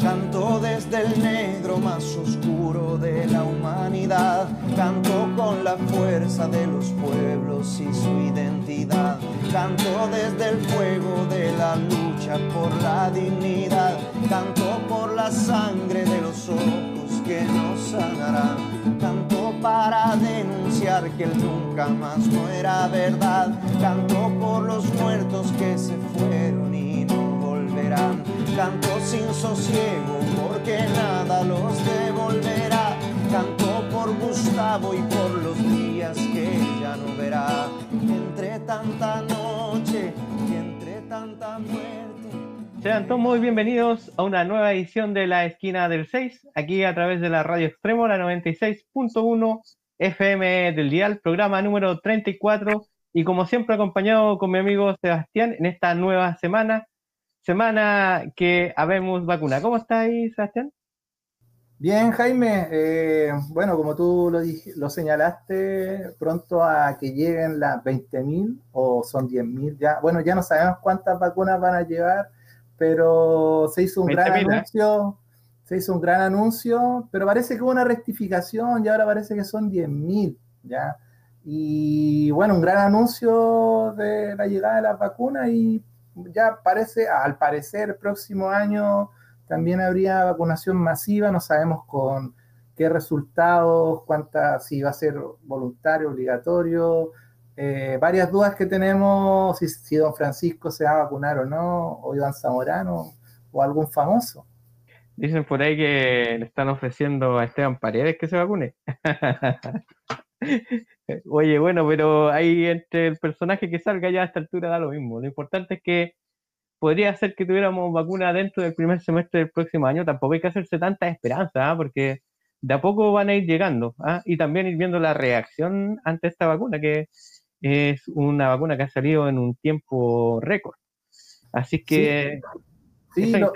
Canto desde el negro más oscuro de la humanidad. Canto con la fuerza de los pueblos y su identidad. Canto desde el fuego de la lucha por la dignidad. Canto por la sangre de los ojos que nos sanarán. Para denunciar que el nunca más no era verdad. Canto por los muertos que se fueron y no volverán Canto sin sosiego porque nada los devolverá. Canto por Gustavo y por los días que ya no verá. Entre tanta noche y entre tanta muerte. Sean todos muy bienvenidos a una nueva edición de La Esquina del 6, aquí a través de la Radio Extremo, la 96.1 FM del Dial, programa número 34, y como siempre acompañado con mi amigo Sebastián en esta nueva semana semana que habemos vacuna. ¿Cómo estáis, Sebastián? Bien, Jaime. Eh, bueno, como tú lo, lo señalaste, pronto a que lleguen las 20.000 o son 10.000 ya. Bueno, ya no sabemos cuántas vacunas van a llevar, pero se hizo un gran ¿eh? anuncio. Se hizo un gran anuncio, pero parece que hubo una rectificación y ahora parece que son 10.000, ¿ya? Y bueno, un gran anuncio de la llegada de las vacunas y ya parece, al parecer, el próximo año también habría vacunación masiva, no sabemos con qué resultados, cuántas, si va a ser voluntario, obligatorio, eh, varias dudas que tenemos, si, don Francisco se va a vacunar o no, o Iván Zamorano, o algún famoso. Dicen por ahí que le están ofreciendo a Esteban Paredes que se vacune. Oye, bueno, pero ahí entre el personaje que salga ya a esta altura da lo mismo. Lo importante es que podría ser que tuviéramos vacuna dentro del primer semestre del próximo año. Tampoco hay que hacerse tanta esperanza, ¿ah? porque de a poco van a ir llegando. ¿ah? Y también ir viendo la reacción ante esta vacuna, que es una vacuna que ha salido en un tiempo récord. Así que... Sí, y, lo,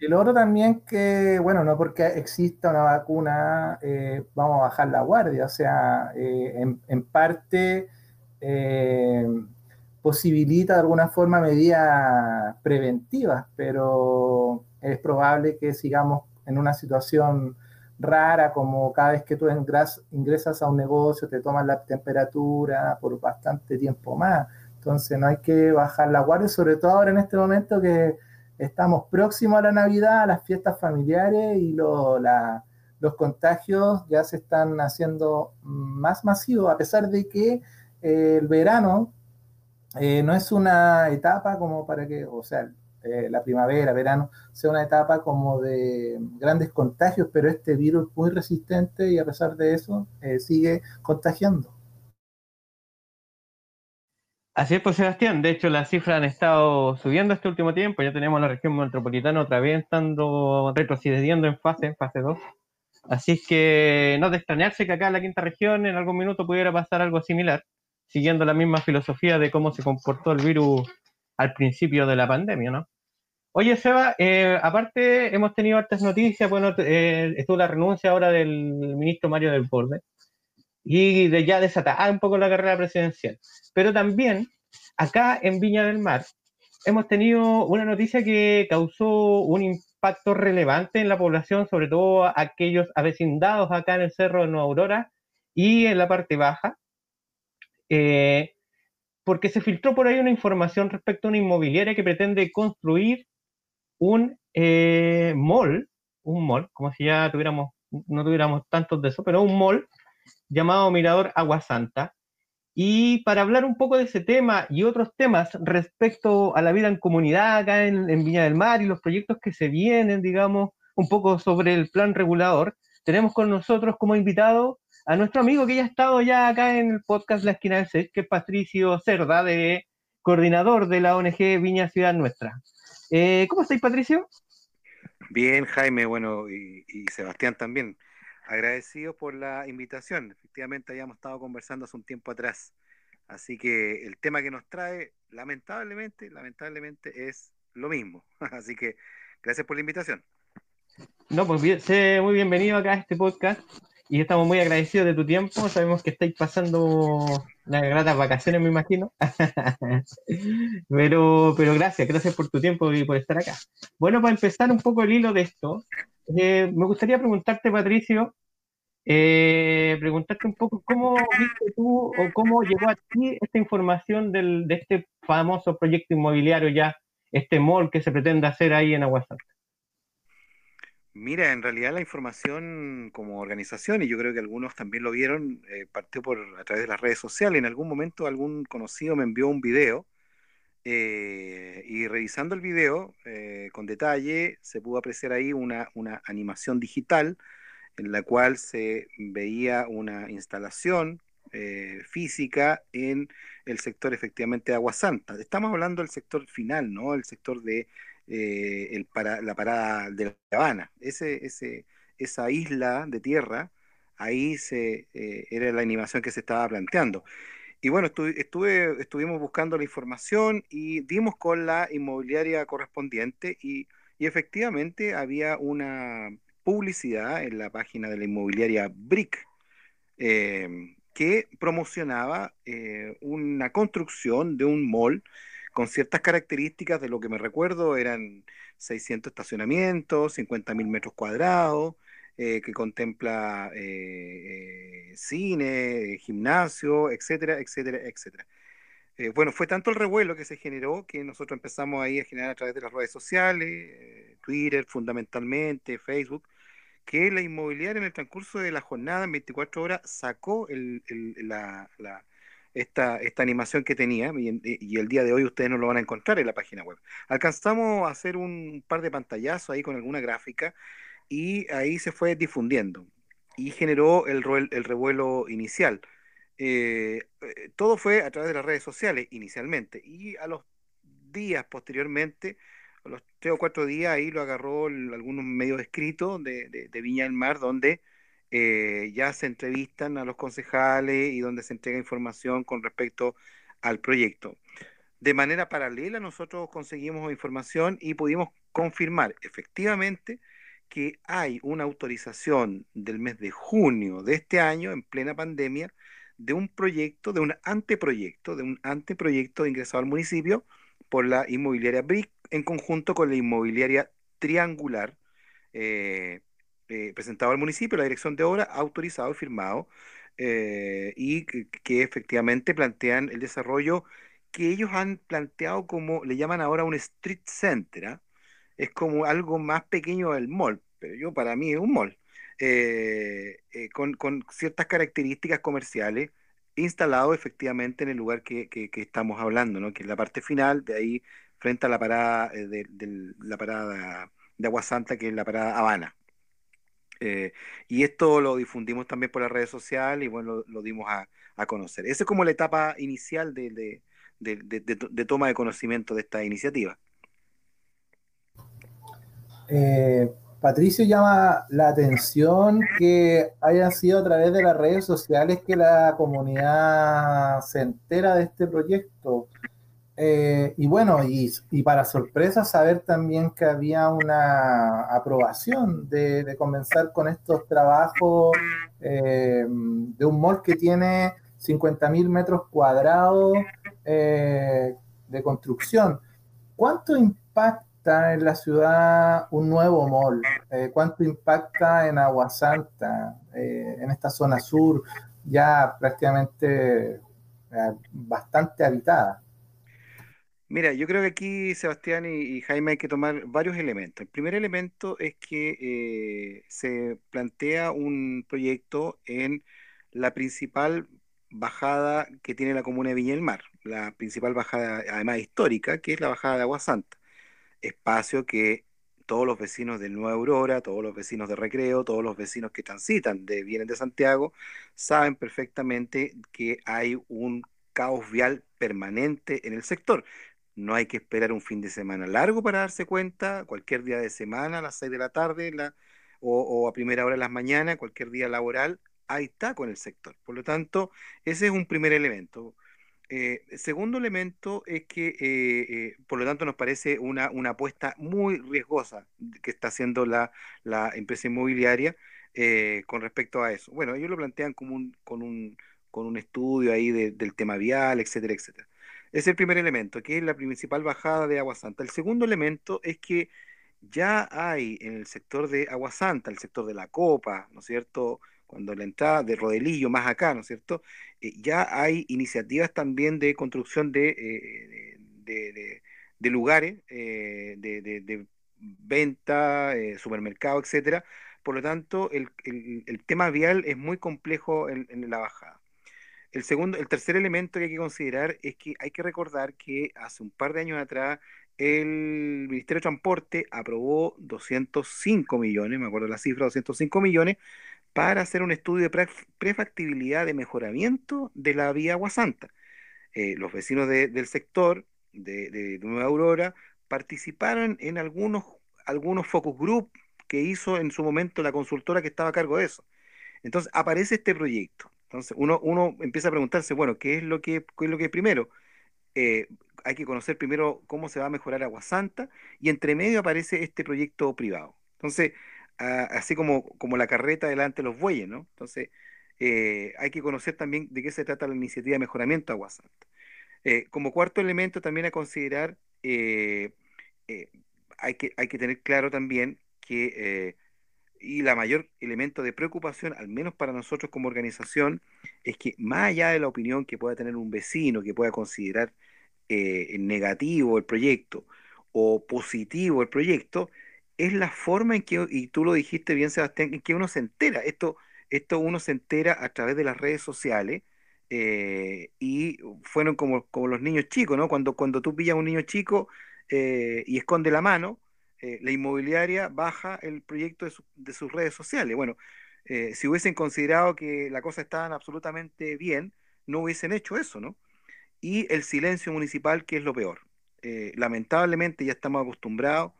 y lo otro también que, bueno, no porque exista una vacuna eh, vamos a bajar la guardia, o sea, eh, en, parte eh, posibilita de alguna forma medidas preventivas, pero es probable que sigamos en una situación rara, como cada vez que tú ingresas a un negocio, te toman la temperatura por bastante tiempo más. Entonces no hay que bajar la guardia, sobre todo ahora en este momento que estamos próximos a la Navidad, a las fiestas familiares y los contagios ya se están haciendo más masivos, a pesar de que eh, el verano eh, no es una etapa como para que, o sea, eh, la primavera, verano, sea una etapa como de grandes contagios, pero este virus es muy resistente y a pesar de eso sigue contagiando. Así es, pues Sebastián. De hecho, las cifras han estado subiendo este último tiempo. Ya tenemos la región metropolitana otra vez estando retrocediendo en fase, en fase 2. Así es que no de extrañarse que acá en la quinta región en algún minuto pudiera pasar algo similar, siguiendo la misma filosofía de cómo se comportó el virus al principio de la pandemia, ¿no? Oye, Seba, eh, aparte hemos tenido hartas noticias. Bueno, eh, estuvo la renuncia ahora del ministro Mario del Borde y de ya desatar un poco la carrera presidencial. Pero también acá en Viña del Mar hemos tenido una noticia que causó un impacto relevante en la población, sobre todo aquellos avecindados acá en el Cerro de Nueva Aurora y en la parte baja, eh, porque se filtró por ahí una información respecto a una inmobiliaria que pretende construir un eh, mall, un mall, como si ya tuviéramos, no tuviéramos tantos de eso, pero un mall llamado Mirador Agua Santa, y para hablar un poco de ese tema y otros temas respecto a la vida en comunidad acá en, Viña del Mar y los proyectos que se vienen, digamos, un poco sobre el plan regulador, tenemos con nosotros como invitado a nuestro amigo que ya ha estado ya acá en el podcast La Esquina del Seis, que es Patricio Cerda, de coordinador de la ONG Viña Ciudad Nuestra. Eh, ¿Cómo estáis, Patricio? Bien, Jaime, bueno, y, y Sebastián también. Agradecido por la invitación. Efectivamente, habíamos estado conversando hace un tiempo atrás. Así que el tema que nos trae, lamentablemente, lamentablemente es lo mismo. Así que gracias por la invitación. No, pues bien, sé muy bienvenido acá a este podcast. Y estamos muy agradecidos de tu tiempo. Sabemos que estáis pasando unas gratas vacaciones, me imagino. pero, pero gracias, gracias por tu tiempo y por estar acá. Bueno, para empezar un poco el hilo de esto, eh, me gustaría preguntarte, Patricio, eh, preguntarte un poco cómo viste tú o cómo llegó a ti esta información del, de este famoso proyecto inmobiliario ya, este mall que se pretende hacer ahí en Aguasanta. Mira, en realidad la información como organización, y yo creo que algunos también lo vieron, eh, partió por a través de las redes sociales. En algún momento algún conocido me envió un video eh, y revisando el video eh, con detalle se pudo apreciar ahí una, una animación digital en la cual se veía una instalación física en el sector efectivamente de Agua Santa. Estamos hablando del sector final, ¿no? El sector de eh, la parada de La Habana. Ese, esa isla de tierra, ahí se, eh, era la animación que se estaba planteando. Y bueno, estuve, estuvimos buscando la información y dimos con la inmobiliaria correspondiente y, efectivamente había una publicidad en la página de la inmobiliaria BRIC eh, que promocionaba una construcción de un mall con ciertas características de lo que me recuerdo eran 600 estacionamientos, 50.000 metros cuadrados, eh, que contempla eh, eh, cine, gimnasio, etcétera, etcétera, etcétera. bueno, fue tanto el revuelo que se generó que nosotros empezamos ahí a generar a través de las redes sociales, Twitter fundamentalmente, Facebook, que la inmobiliaria en el transcurso de la jornada en 24 horas sacó la esta, esta animación que tenía y, el día de hoy ustedes no lo van a encontrar en la página web. Alcanzamos a hacer un par de pantallazos ahí con alguna gráfica y ahí se fue difundiendo y generó el, el revuelo inicial. Eh, eh, todo fue a través de las redes sociales inicialmente y a los días posteriormente, a los tres o cuatro días, ahí lo agarró algunos medios escritos de, de Viña del Mar donde eh, ya se entrevistan a los concejales y donde se entrega información con respecto al proyecto. De manera paralela, nosotros conseguimos información y pudimos confirmar efectivamente que hay una autorización del mes de junio de este año, en plena pandemia, de un proyecto, de un anteproyecto, de un anteproyecto ingresado al municipio por la inmobiliaria BRIC en conjunto con la inmobiliaria Triangular, eh, eh, presentado al municipio, la dirección de obra, autorizado y firmado, eh, y que, efectivamente plantean el desarrollo que ellos han planteado como, le llaman ahora un street center, ¿ah? es como algo más pequeño del mall, pero yo para mí es un mall, eh, con, ciertas características comerciales, instalado efectivamente en el lugar que, estamos hablando, ¿no? que es la parte final, de ahí frente a la parada de, de la parada de Agua Santa, que es la parada Habana. Eh, y esto lo difundimos también por las redes sociales y bueno, lo, dimos a, conocer. Esa es como la etapa inicial de, toma de conocimiento de esta iniciativa. Eh, Patricio llama la atención que haya sido a través de las redes sociales que la comunidad se entera de este proyecto. Eh, y bueno, y, para sorpresa saber también que había una aprobación de, comenzar con estos trabajos eh, de un mall que tiene 50.000 metros cuadrados eh, de construcción. ¿Cuánto impacta en la ciudad un nuevo mall? ¿Cuánto impacta en Aguasanta, en esta zona sur, ya prácticamente bastante habitada? Mira, yo creo que aquí, Sebastián y, Jaime, hay que tomar varios elementos. El primer elemento es que eh, se plantea un proyecto en la principal bajada que tiene la comuna de Viña del Mar, la principal bajada, además histórica, que es la bajada de Agua Santa. Espacio que todos los vecinos del Nueva Aurora, todos los vecinos de Recreo, todos los vecinos que transitan, de, vienen de Santiago, saben perfectamente que hay un caos vial permanente en el sector. No hay que esperar un fin de semana largo para darse cuenta, cualquier día de semana, a las 6 de la tarde la, o, a primera hora de las mañanas, cualquier día laboral, ahí está con el sector. Por lo tanto, ese es un primer elemento. Eh, segundo elemento es que, eh, eh, por lo tanto, nos parece una, una apuesta muy riesgosa que está haciendo la, la empresa inmobiliaria con respecto a eso. Bueno, ellos lo plantean como un, con, un, con un estudio ahí del tema vial, etcétera, etcétera. Es el primer elemento, que es la principal bajada de Agua Santa. El segundo elemento es que ya hay en el sector de Agua Santa, el sector de la Copa, ¿no es cierto? Cuando la entrada de Rodelillo, más acá, ¿no es cierto? Eh, ya hay iniciativas también de construcción de, eh, de, lugares, eh, de, venta, supermercado, etcétera. Por lo tanto, el, tema vial es muy complejo en, en la bajada. El segundo, el tercer elemento que hay que considerar es que hay que recordar que hace un par de años atrás el Ministerio de Transporte aprobó 205 millones, me acuerdo la cifra, 205 millones, para hacer un estudio de prefactibilidad de mejoramiento de la vía Agua Santa. Eh, los vecinos del sector de, Nueva Aurora participaron en algunos, algunos focus group que hizo en su momento la consultora que estaba a cargo de eso. Entonces aparece este proyecto. Entonces uno, uno empieza a preguntarse, bueno, ¿qué es lo que, qué es lo que primero? Eh, hay que conocer primero cómo se va a mejorar Agua Santa y entre medio aparece este proyecto privado. Entonces, así como, como la carreta delante de los bueyes, ¿no? Entonces, eh, hay que conocer también de qué se trata la iniciativa de mejoramiento Agua Santa. Eh, como cuarto elemento también a considerar, hay, que, hay que tener claro también que, y la mayor elemento de preocupación, al menos para nosotros como organización, es que más allá de la opinión que pueda tener un vecino, que pueda considerar negativo el proyecto o positivo el proyecto, es la forma en que, y tú lo dijiste bien, Sebastián, en que uno se entera. Esto, esto uno se entera a través de las redes sociales eh, y fueron como, como los niños chicos, ¿no? Cuando, cuando tú pillas a un niño chico eh, y esconde la mano, eh, la inmobiliaria baja el proyecto de, de sus redes sociales. Bueno, si hubiesen considerado que la cosa estaba absolutamente bien, no hubiesen hecho eso, ¿no? Y el silencio municipal, que es lo peor. lamentablemente ya estamos acostumbrados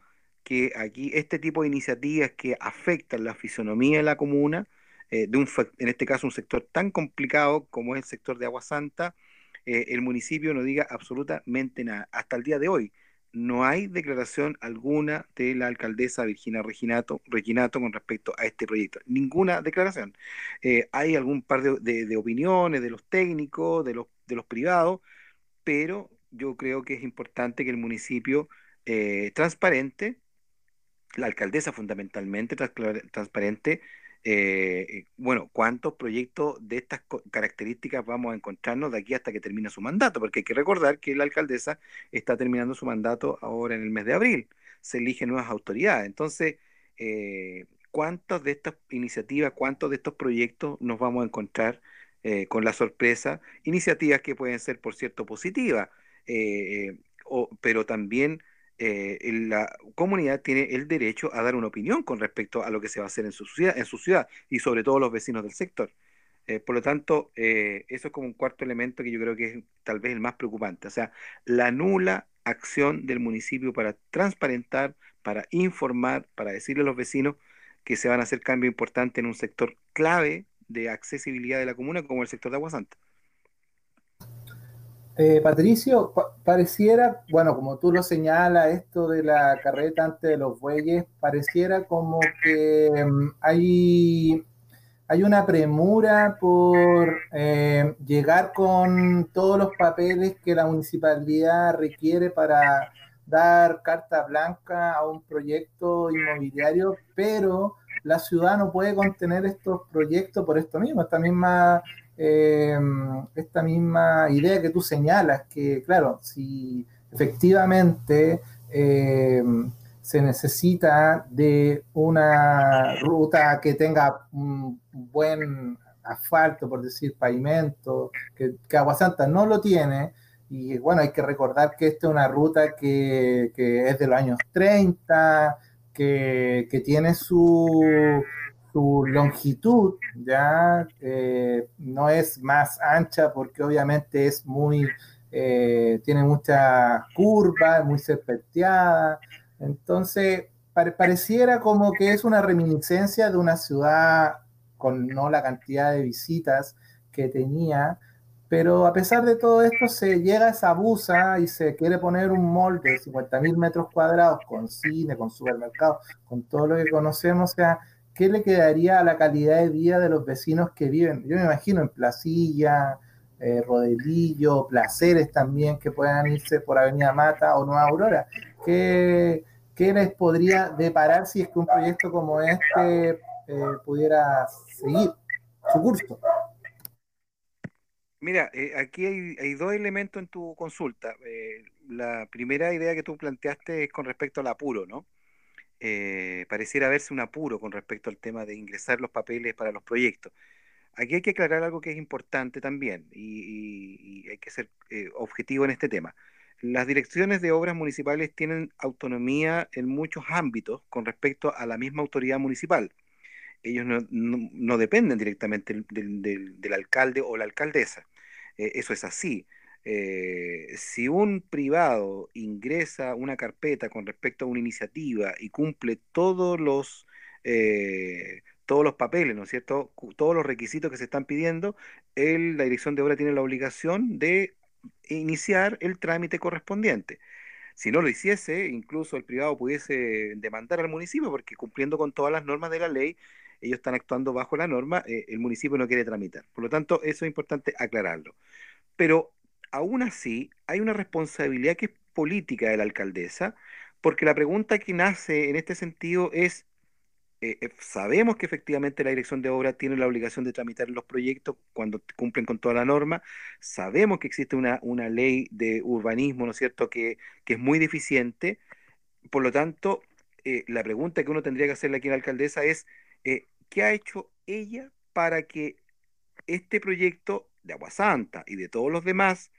que aquí este tipo de iniciativas que afectan la fisonomía de la comuna, eh, de un, en este caso un sector tan complicado como es el sector de Agua Santa, eh, el municipio no diga absolutamente nada. Hasta el día de hoy no hay declaración alguna de la alcaldesa Virginia Reginato, Reginato con respecto a este proyecto. Ninguna declaración. Eh, hay algún par de, de, opiniones de los técnicos, de los, de los privados, pero yo creo que es importante que el municipio transparente, la alcaldesa fundamentalmente transparente, eh, eh, bueno, cuántos proyectos de estas características vamos a encontrarnos de aquí hasta que termine su mandato, porque hay que recordar que la alcaldesa está terminando su mandato ahora en el mes de abril, se eligen nuevas autoridades, entonces, eh, ¿cuántas de estas iniciativas, cuántos de estos proyectos nos vamos a encontrar con la sorpresa? Iniciativas que pueden ser, por cierto, positivas, pero también eh, la comunidad tiene el derecho a dar una opinión con respecto a lo que se va a hacer en su ciudad, en su ciudad y sobre todo los vecinos del sector. Eh, por lo tanto, eh, eso es como un cuarto elemento que yo creo que es tal vez el más preocupante. O sea, la nula acción del municipio para transparentar, para informar, para decirle a los vecinos que se van a hacer cambios importantes en un sector clave de accesibilidad de la comuna como el sector de Agua Santa. Eh, Patricio, pareciera, bueno, como tú lo señalas, esto de la carreta antes de los bueyes, pareciera como que mm, hay, hay una premura por eh, llegar con todos los papeles que la municipalidad requiere para dar carta blanca a un proyecto inmobiliario, pero la ciudad no puede contener estos proyectos por esto mismo, esta misma eh, esta misma idea que tú señalas, que claro, si efectivamente eh, se necesita de una ruta que tenga un buen asfalto, por decir, pavimento, que, que Aguasanta no lo tiene, y bueno, hay que recordar que esta es una ruta que, que es de los años 30, que, que tiene su, su longitud ya eh, no es más ancha porque obviamente es muy, eh, tiene muchas curvas, muy serpenteada. Entonces, pareciera como que es una reminiscencia de una ciudad con no la cantidad de visitas que tenía, pero a pesar de todo esto se llega a esa busa y se quiere poner un molde de 50 mil metros cuadrados con cine, con supermercado, con todo lo que conocemos, o sea, ¿qué le quedaría a la calidad de vida de los vecinos que viven? Yo me imagino en Placilla, eh, Rodelillo, Placeres también, que puedan irse por Avenida Mata o Nueva Aurora. ¿Qué, les podría deparar si es que un proyecto como este eh, pudiera seguir su curso? Mira, eh, aquí hay, dos elementos en tu consulta. la primera idea que tú planteaste es con respecto al apuro, ¿no? Pareciera verse un apuro con respecto al tema de ingresar los papeles para los proyectos. Aquí hay que aclarar algo que es importante también y, hay que ser eh, objetivo en este tema. Las direcciones de obras municipales tienen autonomía en muchos ámbitos con respecto a la misma autoridad municipal. Ellos no, dependen directamente del, alcalde o la alcaldesa. Eh, eso es así. Eh, si un privado ingresa una carpeta con respecto a una iniciativa y cumple todos los todos los papeles, ¿no es cierto? Todos los requisitos que se están pidiendo, la dirección de obra tiene la obligación de iniciar el trámite correspondiente. Si no lo hiciese, incluso el privado pudiese demandar al municipio, porque cumpliendo con todas las normas de la ley, ellos están actuando bajo la norma, eh, el municipio no quiere tramitar. Por lo tanto, eso es importante aclararlo. Pero aún así, hay una responsabilidad que es política de la alcaldesa, porque la pregunta que nace en este sentido es, eh, eh, sabemos que efectivamente la dirección de obra tiene la obligación de tramitar los proyectos cuando cumplen con toda la norma, sabemos que existe una, una ley de urbanismo, ¿no es cierto?, que, que es muy deficiente, por lo tanto, eh, la pregunta que uno tendría que hacerle aquí a la alcaldesa es, ¿qué ha hecho ella para que este proyecto de Agua Santa y de todos los demás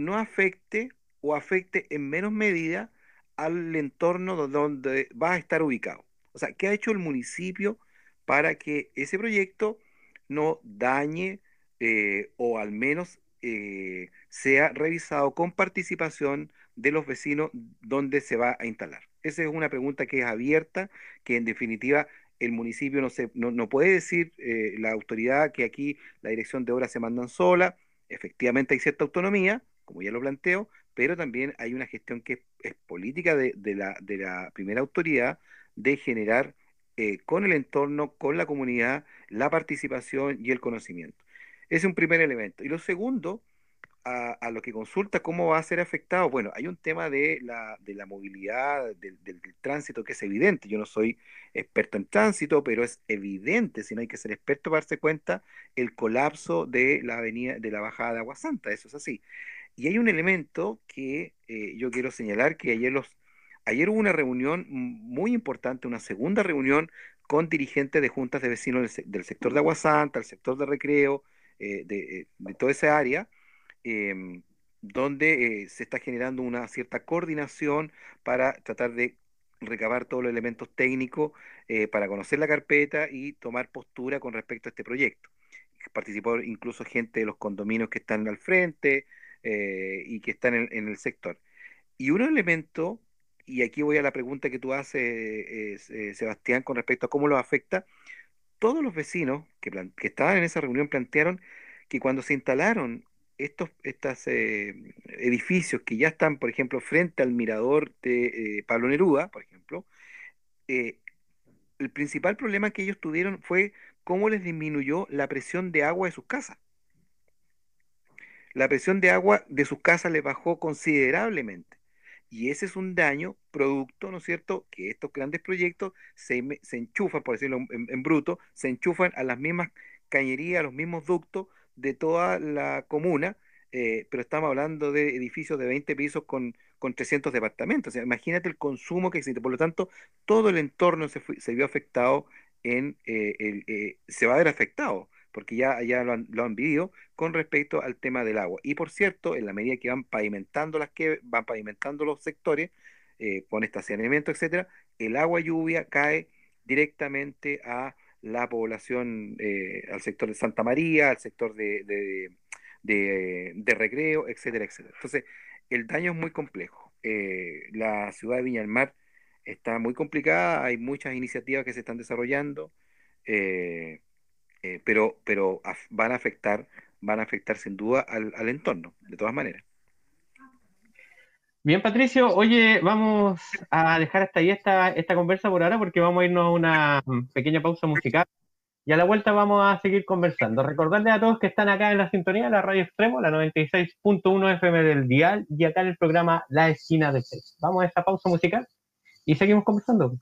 no afecte o afecte en menos medida al entorno donde va a estar ubicado? O sea, ¿qué ha hecho el municipio para que ese proyecto no dañe eh, o al menos eh, sea revisado con participación de los vecinos donde se va a instalar? Esa es una pregunta que es abierta, que en definitiva el municipio no, se, no, puede decir eh, la autoridad que aquí la dirección de obras se mandan sola, efectivamente hay cierta autonomía, como ya lo planteo, pero también hay una gestión que es, política de, la, de la primera autoridad de generar eh, con el entorno, con la comunidad, la participación y el conocimiento. Ese es un primer elemento. Y lo segundo, a, lo que consulta cómo va a ser afectado, bueno, hay un tema de la, de la movilidad, del, tránsito que es evidente. Yo no soy experto en tránsito, pero es evidente, si no hay que ser experto para darse cuenta, el colapso de la avenida, de la bajada de Agua Santa, eso es así. Y hay un elemento que eh, yo quiero señalar que ayer los Ayer hubo una reunión muy importante, una segunda reunión con dirigentes de juntas de vecinos del, sector de Aguasanta, el sector de recreo, eh, de, toda esa área, em, donde eh, se está generando una cierta coordinación para tratar de recabar todos los elementos técnicos eh, para conocer la carpeta y tomar postura con respecto a este proyecto. Participó incluso gente de los condominios que están al frente y que están en, en el sector. Y un elemento y aquí voy a la pregunta que tú haces, eh, Sebastián, con respecto a cómo lo afecta. Todos los vecinos que, estaban en esa reunión plantearon que cuando se instalaron estos eh, edificios que ya están, por ejemplo, frente al mirador de eh, Pablo Neruda, por ejemplo, el principal problema que ellos tuvieron fue cómo les disminuyó la presión de agua de sus casas. La presión de agua de sus casas les bajó considerablemente. Y ese es un daño producto, ¿no es cierto?, que estos grandes proyectos se, enchufan, por decirlo en, bruto, se enchufan a las mismas cañerías, a los mismos ductos de toda la comuna, eh, pero estamos hablando de edificios de 20 pisos con, con 300 departamentos. O sea, imagínate el consumo que existe. Por lo tanto, todo el entorno se, se vio afectado en, eh, el, eh, se va a ver afectado porque ya, ya lo, han, lo han vivido con respecto al tema del agua. Y por cierto, en la medida que van pavimentando las que van pavimentando los sectores, eh, con estacionamiento, etcétera, el agua lluvia cae directamente a la población, eh, al sector de Santa María, al sector de, de, de, recreo, etcétera, etcétera. Entonces, el daño es muy complejo. Eh, la ciudad de Viña del Mar está muy complicada, hay muchas iniciativas que se están desarrollando. Eh, pero, pero van a afectar, van a afectar sin duda al, entorno, de todas maneras. Bien, Patricio, oye, vamos a dejar hasta ahí esta, esta conversa por ahora porque vamos a irnos a una pequeña pausa musical y a la vuelta vamos a seguir conversando. Recordarles a todos que están acá en la sintonía de la Radio Extremo, la 96.1 FM del Dial y acá en el programa La Esquina de 6. Vamos a esta pausa musical y seguimos conversando.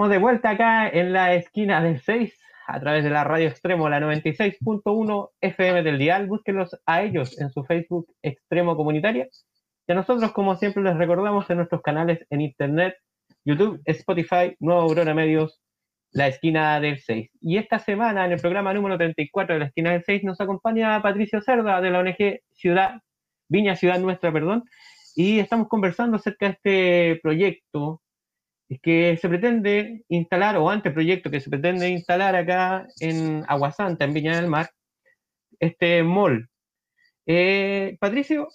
Estamos de vuelta acá en la esquina del 6 a través de la radio extremo, la 96.1 FM del Dial. Búsquenlos a ellos en su Facebook Extremo Comunitaria. Y a nosotros, como siempre, les recordamos en nuestros canales en Internet, YouTube, Spotify, Nuevo Aurora Medios, la esquina del 6. Y esta semana, en el programa número 34 de la esquina del 6, nos acompaña Patricio Cerda de la ONG Ciudad, Viña Ciudad Nuestra, perdón. Y estamos conversando acerca de este proyecto que se pretende instalar, o anteproyecto que se pretende instalar acá en Aguasanta, en Viña del Mar, este mall. Eh, Patricio,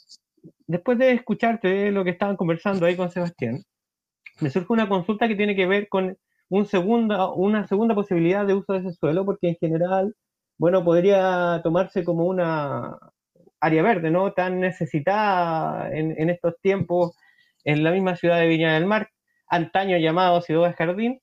después de escucharte lo que estaban conversando ahí con Sebastián, me surge una consulta que tiene que ver con una segunda posibilidad de uso de ese suelo, porque en general, bueno, podría tomarse como una área verde, ¿no? Tan necesitada en, en estos tiempos en la misma ciudad de Viña del Mar, antaño llamado Ciudad de Jardín,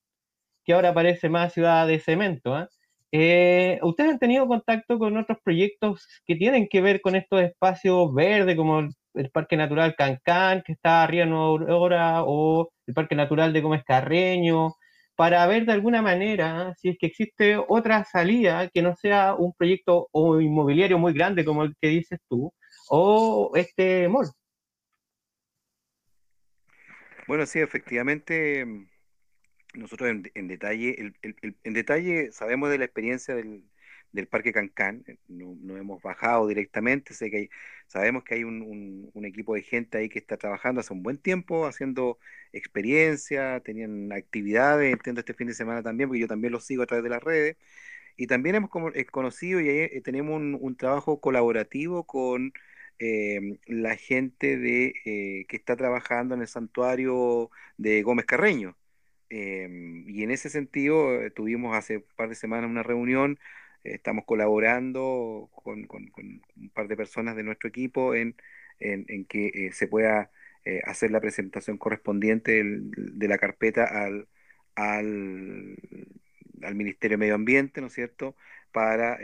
que ahora parece más ciudad de cemento. ¿ah? Eh, ¿Ustedes han tenido contacto con otros proyectos que tienen que ver con estos espacios verdes, como el, Parque Natural Cancán, que está arriba en Nueva Aurora, o el Parque Natural de Gómez Carreño, para ver de alguna manera ¿ah? si es que existe otra salida que no sea un proyecto o inmobiliario muy grande como el que dices tú, o este mall? Bueno, sí, efectivamente, mm, nosotros en, detalle, en detalle sabemos de la experiencia del, Parque Cancán, eh, no, hemos bajado directamente, sé que sabemos que hay un, equipo de gente ahí que está trabajando hace un buen tiempo, haciendo experiencia, tenían actividades, entiendo este fin de semana también, porque yo también los sigo a través de las redes, y también hemos eh, conocido y eh, tenemos un, trabajo colaborativo con em, la gente de, eh, que está trabajando en el santuario de Gómez Carreño. Em, y en ese sentido, eh, tuvimos hace un par de semanas una reunión, estamos colaborando con, un par de personas de nuestro equipo en, en, que se pueda hacer la presentación correspondiente de la carpeta al, al, al Ministerio de Medio Ambiente, ¿no es cierto?, para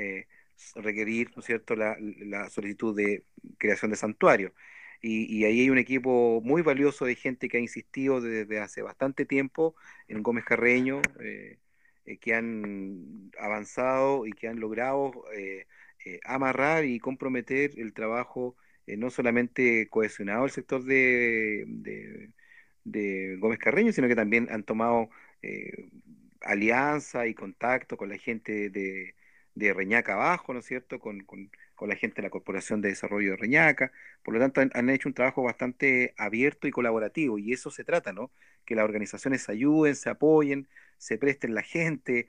requerir, ¿no es cierto?, la, solicitud de creación de santuario. Y, ahí hay un equipo muy valioso de gente que ha insistido desde hace bastante tiempo en Gómez Carreño, eh, eh, que han avanzado y que han logrado eh, amarrar y comprometer el trabajo no solamente cohesionado el sector de, de, Gómez Carreño, sino que también han tomado alianza y contacto con la gente de, de Reñaca abajo, ¿no es cierto?, con, la gente de la Corporación de Desarrollo de Reñaca. Por lo tanto, han, hecho un trabajo bastante abierto y colaborativo, y eso se trata, ¿no? Que las organizaciones ayuden, se apoyen, se presten la gente,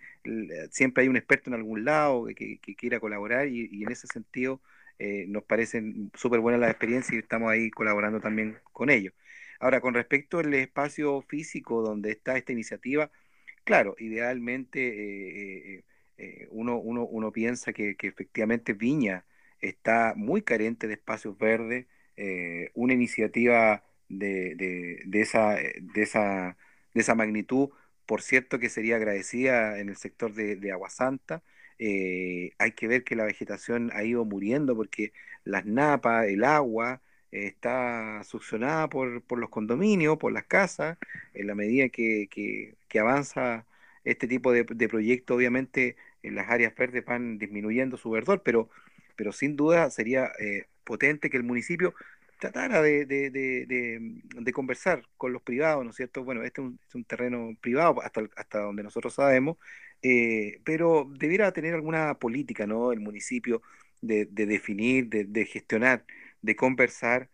siempre hay un experto en algún lado que, quiera colaborar, y, en ese sentido eh, nos parecen súper buenas las experiencias y estamos ahí colaborando también con ellos. Ahora, con respecto al espacio físico donde está esta iniciativa, claro, idealmente eh, eh, eh, uno, uno, uno, piensa que, efectivamente Viña está muy carente de espacios verdes, eh, una iniciativa de, de, esa, de, esa, de esa magnitud, por cierto que sería agradecida en el sector de, de Aguasanta. Eh, hay que ver que la vegetación ha ido muriendo porque las napas, el agua, está succionada por, por, los condominios, por las casas, en la medida que, que, que avanza este tipo de, de proyectos, obviamente en las áreas verdes van disminuyendo su verdor, pero, pero sin duda sería eh, potente que el municipio tratara de, de, de, conversar con los privados, ¿no es cierto? Bueno, este es un, terreno privado hasta, hasta donde nosotros sabemos, eh, pero debiera tener alguna política, ¿no? El municipio de, definir, de, gestionar, de conversar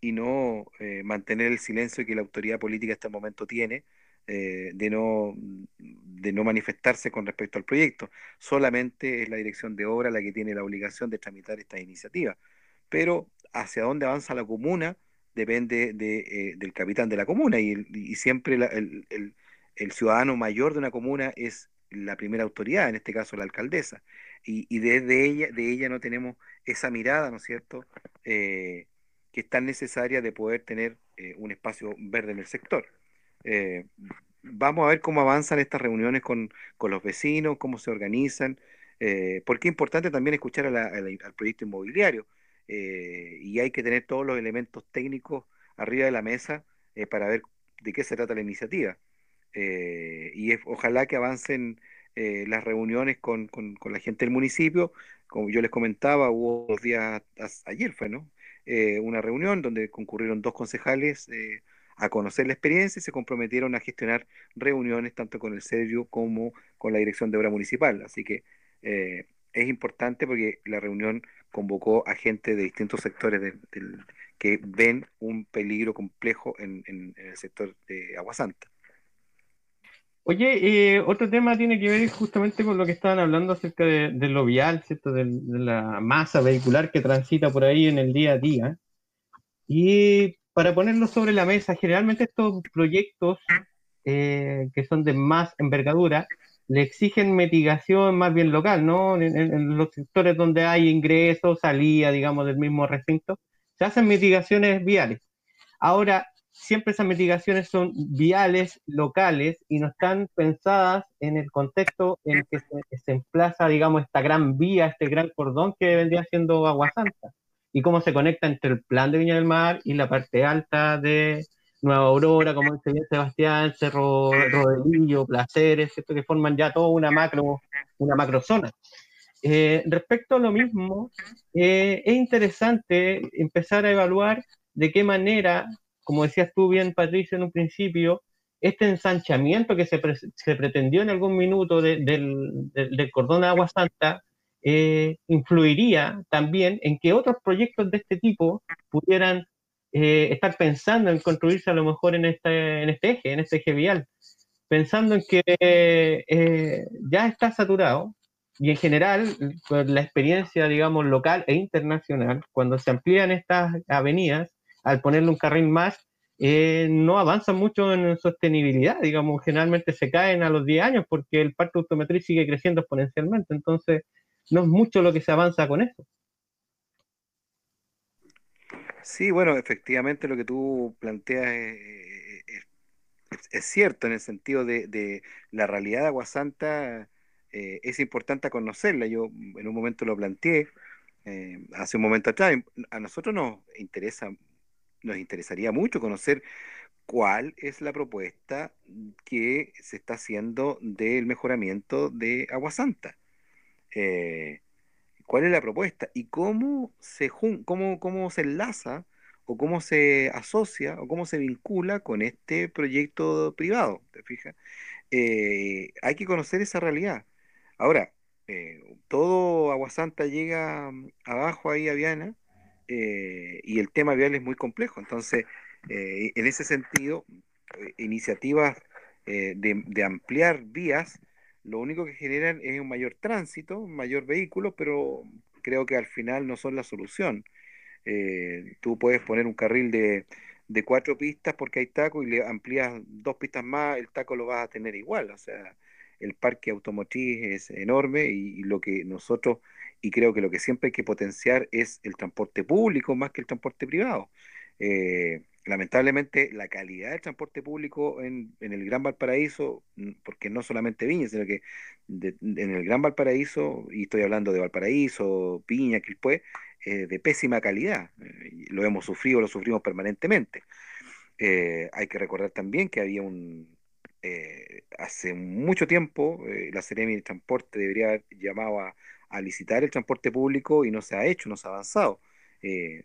y no eh, mantener el silencio que la autoridad política hasta el momento tiene eh, de, no, de no manifestarse con respecto al proyecto. Solamente es la dirección de obra la que tiene la obligación de tramitar esta iniciativa. Pero hacia dónde avanza la comuna depende de, eh, del capitán de la comuna y, siempre el, el, ciudadano mayor de una comuna es la primera autoridad, en este caso la alcaldesa. Y, y desde ella, de ella no tenemos esa mirada, ¿no es cierto?, eh, que es tan necesaria de poder tener un espacio verde en el sector. Eh, vamos a ver cómo avanzan estas reuniones con, los vecinos, cómo se organizan, eh, porque es importante también escuchar al proyecto inmobiliario eh, y hay que tener todos los elementos técnicos arriba de la mesa para ver de qué se trata la iniciativa. y ojalá que avancen las reuniones con, la gente del municipio. Como yo les comentaba, hubo dos días, ayer fue, ¿no? una reunión donde concurrieron dos concejales a conocer la experiencia y se comprometieron a gestionar reuniones tanto con el Servio como con la Dirección de Obra Municipal. Así que eh, es importante porque la reunión convocó a gente de distintos sectores que ven un peligro complejo en, el sector de Agua Santa. Oye, eh, otro tema tiene que ver justamente con lo que estaban hablando acerca de, lo vial, ¿cierto? De, de, la masa vehicular que transita por ahí en el día a día. Y para ponerlo sobre la mesa, generalmente estos proyectos eh, que son de más envergadura le exigen mitigación más bien local, ¿no? En, los sectores donde hay ingresos, salida, digamos, del mismo recinto, se hacen mitigaciones viales. Ahora, siempre esas mitigaciones son viales locales y no están pensadas en el contexto en que se, emplaza, digamos, esta gran vía, este gran cordón que vendría siendo Agua Santa y cómo se conecta entre el plan de Viña del Mar y la parte alta de Nueva Aurora, como dice bien Sebastián, Cerro Rodelillo, Placeres, que forman ya toda una macro, una macro zona. Eh, respecto a lo mismo, eh, es interesante empezar a evaluar de qué manera, como decías tú bien, Patricia, en un principio, este ensanchamiento que se, se pretendió en algún minuto del, del, cordón de Agua Santa eh, influiría también en que otros proyectos de este tipo pudieran eh, estar pensando en construirse a lo mejor en este, en este eje, en este eje vial, pensando en que eh, ya está saturado, y en general, la experiencia, digamos, local e internacional, cuando se amplían estas avenidas, al ponerle un carril más, no avanzan mucho en sostenibilidad, digamos, generalmente se caen a los 10 años porque el parque automotriz sigue creciendo exponencialmente, entonces no es mucho lo que se avanza con eso. Sí, bueno, efectivamente lo que tú planteas es, cierto en el sentido de, la realidad de Aguasanta, eh, es importante conocerla. Yo en un momento lo planteé, eh, hace un momento atrás, a nosotros nos interesa, nos interesaría mucho conocer cuál es la propuesta que se está haciendo del mejoramiento de Aguasanta. Eh, cuál es la propuesta y cómo se, cómo, cómo se enlaza o cómo se asocia o cómo se vincula con este proyecto privado, ¿te fijas? Eh, hay que conocer esa realidad. Ahora, eh, todo Aguasanta llega mm, abajo ahí a Viana eh, y el tema vial es muy complejo. Entonces, en ese sentido, iniciativas de ampliar vías lo único que generan es un mayor tránsito, un mayor vehículo, pero creo que al final no son la solución. Eh, tú puedes poner un carril de, cuatro pistas porque hay taco y le amplías dos pistas más, el taco lo vas a tener igual. O sea, el parque automotriz es enorme y, lo que nosotros, y creo que lo que siempre hay que potenciar es el transporte público más que el transporte privado. Eh, lamentablemente la calidad del transporte público en, el Gran Valparaíso, porque no solamente Viña, sino que en el Gran Valparaíso, y estoy hablando de Valparaíso, Piña, Quilpué, eh, de pésima calidad. Eh, lo hemos sufrido, lo sufrimos permanentemente. Eh, hay que recordar también que había un... hace mucho tiempo la Seremi de Transporte debería haber llamado a, licitar el transporte público y no se ha hecho, no se ha avanzado.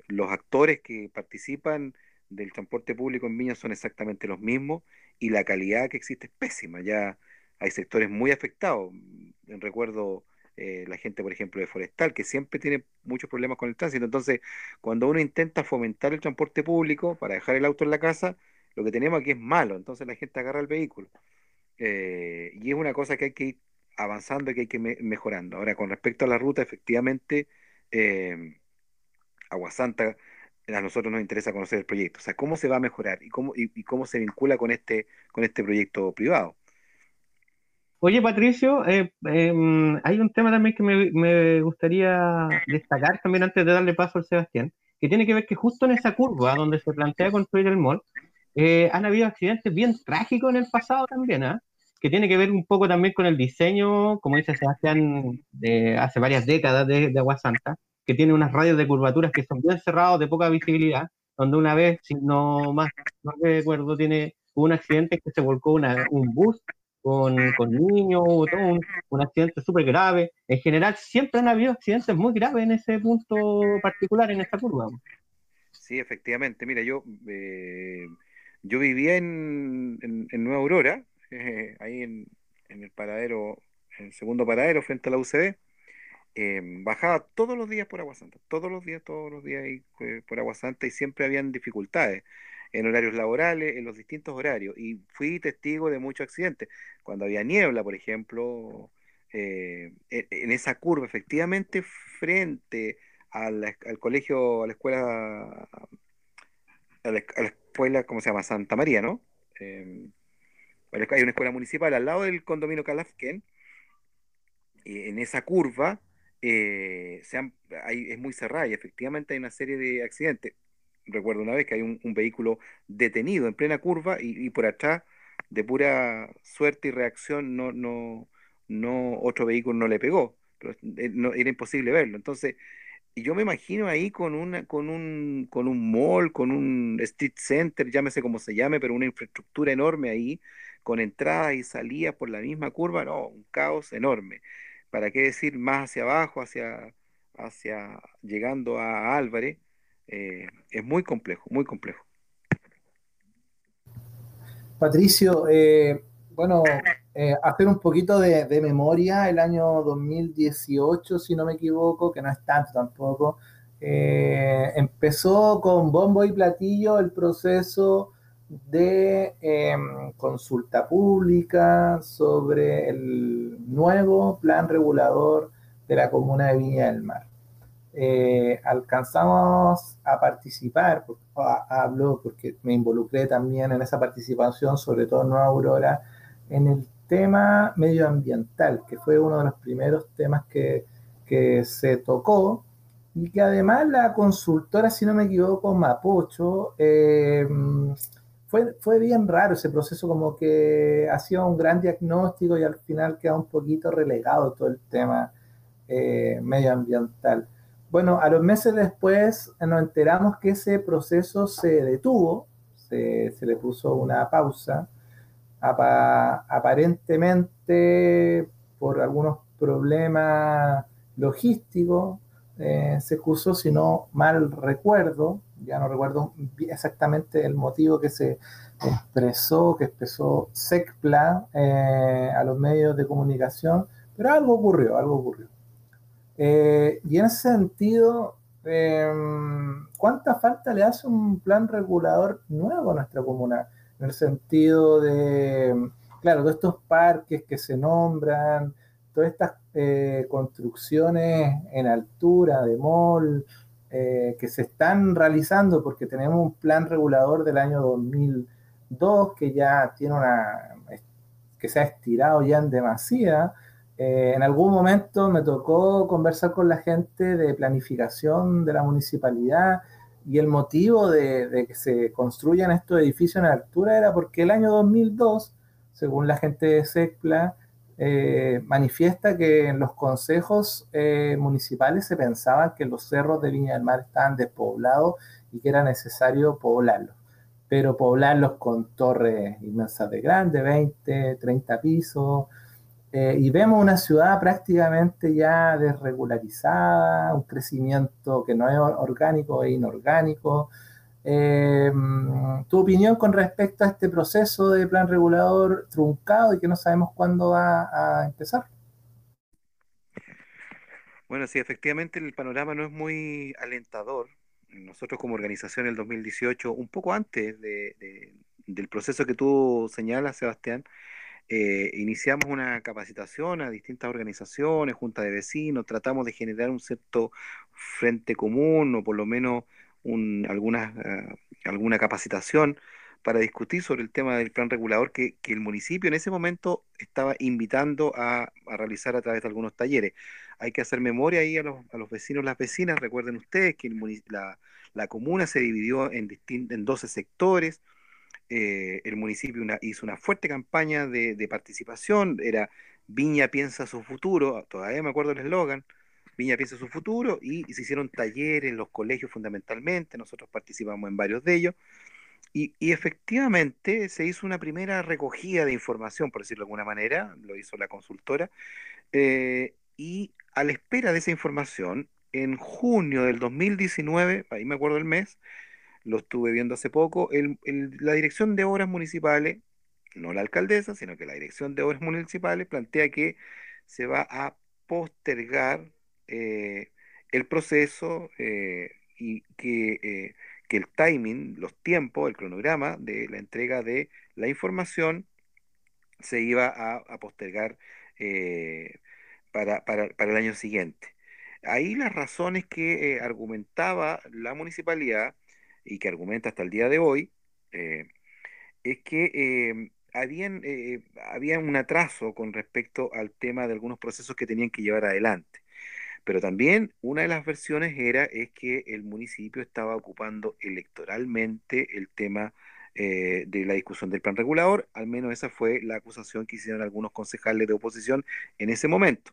los actores que participan del transporte público en Viña son exactamente los mismos y la calidad que existe es pésima. Ya hay sectores muy afectados. Recuerdo eh, la gente, por ejemplo, de Forestal, que siempre tiene muchos problemas con el tránsito. Entonces, cuando uno intenta fomentar el transporte público para dejar el auto en la casa, lo que tenemos aquí es malo. Entonces la gente agarra el vehículo. Eh, y es una cosa que hay que ir avanzando y que hay que ir mejorando. Ahora, con respecto a la ruta, efectivamente, eh, Aguasanta a nosotros nos interesa conocer el proyecto, o sea, cómo se va a mejorar y cómo, y, cómo se vincula con este, con este proyecto privado. Oye, Patricio, eh, em, hay un tema también que me, gustaría destacar también antes de darle paso al Sebastián, que tiene que ver que justo en esa curva donde se plantea construir el mall, eh, han habido accidentes bien trágicos en el pasado también, ¿ah? que tiene que ver un poco también con el diseño, como dice Sebastián, de hace varias décadas de, de Agua Santa, que tiene unas radios de curvaturas que son bien cerrados, de poca visibilidad, donde una vez, si no más no recuerdo, tiene un accidente que se volcó un bus con, con niños, todo un, accidente súper grave. En general, siempre han habido accidentes muy graves en ese punto particular, en esta curva. Sí, efectivamente. Mira, yo, eh, yo vivía en, en, Nueva Aurora, ahí en, en el paradero, en el segundo paradero frente a la UCB Em, bajaba todos los días por Aguasanta, todos los días, todos los días eh, por Aguasanta y siempre habían dificultades en horarios laborales, en los distintos horarios. Y fui testigo de muchos accidentes. Cuando había niebla, por ejemplo, eh, e, en esa curva, efectivamente, frente al colegio, a la escuela, a la, escuela, ¿cómo se llama? Santa María, ¿no? Em, hay una escuela municipal al lado del condominio Calafquén, en esa curva eh, es muy cerrada y efectivamente hay una serie de accidentes. Recuerdo una vez que hay un, vehículo detenido en plena curva y, por atrás, de pura suerte y reacción, no, no, no, otro vehículo no le pegó, pero eh, era imposible verlo. Entonces, yo me imagino ahí con, una, con, un, con un mall, con un street center, llámese como se llame, pero una infraestructura enorme ahí, con entradas y salidas por la misma curva, no, un caos enorme. ¿Para qué decir más hacia abajo, hacia, hacia llegando a Álvarez? Eh, es muy complejo, muy complejo. Patricio, eh, bueno, eh, hacer un poquito de, memoria, el año 2018, si no me equivoco, que no es tanto tampoco, empezó con bombo y platillo el proceso de em, consulta pública sobre el nuevo plan regulador de la comuna de Viña del Mar. Eh, alcanzamos a participar, hablo porque me involucré también en esa participación, sobre todo en Nueva Aurora, en el tema medioambiental, que fue uno de los primeros temas que, que se tocó y que además la consultora, si no me equivoco, Mapocho, eh, fue, fue bien raro ese proceso, como que hacía un gran diagnóstico y al final queda un poquito relegado todo el tema eh, medioambiental. Bueno, a los meses después nos enteramos que ese proceso se detuvo, se, se le puso una pausa, aparentemente por algunos problemas logísticos, eh, se excusó, si no mal recuerdo, ya no recuerdo exactamente el motivo que se expresó, que expresó SECPLA eh, a los medios de comunicación, pero algo ocurrió, algo ocurrió. Eh, y en ese sentido, em, ¿cuánta falta le hace un plan regulador nuevo a nuestra comuna? En el sentido de, claro, de estos parques que se nombran, todas estas eh, construcciones en altura de mall eh, que se están realizando porque tenemos un plan regulador del año 2002 que ya tiene una que se ha estirado ya en demasía. Eh, en algún momento me tocó conversar con la gente de planificación de la municipalidad y el motivo de, que se construyan estos edificios en altura era porque el año 2002, según la gente de SECPLA, eh, manifiesta que en los consejos eh, municipales se pensaba que los cerros de Viña del Mar estaban despoblados y que era necesario poblarlos, pero poblarlos con torres inmensas de grande, 20, 30 pisos, eh, y vemos una ciudad prácticamente ya desregularizada, un crecimiento que no es orgánico, e inorgánico, eh, tu opinión con respecto a este proceso de plan regulador truncado y que no sabemos cuándo va a empezar. Bueno, sí, efectivamente el panorama no es muy alentador. Nosotros como organización en el 2018, un poco antes del proceso que tú señalas, Sebastián, eh, iniciamos una capacitación a distintas organizaciones, juntas de vecinos, tratamos de generar un cierto frente común o por lo menos alguna, eh, alguna capacitación para discutir sobre el tema del plan regulador que, el municipio en ese momento estaba invitando a, realizar a través de algunos talleres. Hay que hacer memoria ahí a los, a los vecinos, las vecinas. Recuerden ustedes que la, la, comuna se dividió en, en 12 sectores. Eh, el municipio hizo una fuerte campaña de, de participación. Era Viña piensa su futuro. Todavía me acuerdo el eslogan Viña piensa su futuro y, se hicieron talleres en los colegios fundamentalmente, nosotros participamos en varios de ellos, y, efectivamente se hizo una primera recogida de información, por decirlo de alguna manera, lo hizo la consultora, eh, y a la espera de esa información, en junio del 2019, ahí me acuerdo el mes, lo estuve viendo hace poco, la Dirección de Obras Municipales, no la alcaldesa, sino que la Dirección de Obras Municipales plantea que se va a postergar eh, el proceso eh, y eh, que, el timing, los tiempos, el cronograma de la entrega de la información se iba a, postergar para, el año siguiente. Ahí las razones que argumentaba la municipalidad y que argumenta hasta el día de hoy es que habían, había un atraso con respecto al tema de algunos procesos que tenían que llevar adelante. Pero también una de las versiones era es que el municipio estaba ocupando electoralmente el tema eh, de la discusión del plan regulador, al menos esa fue la acusación que hicieron algunos concejales de oposición en ese momento.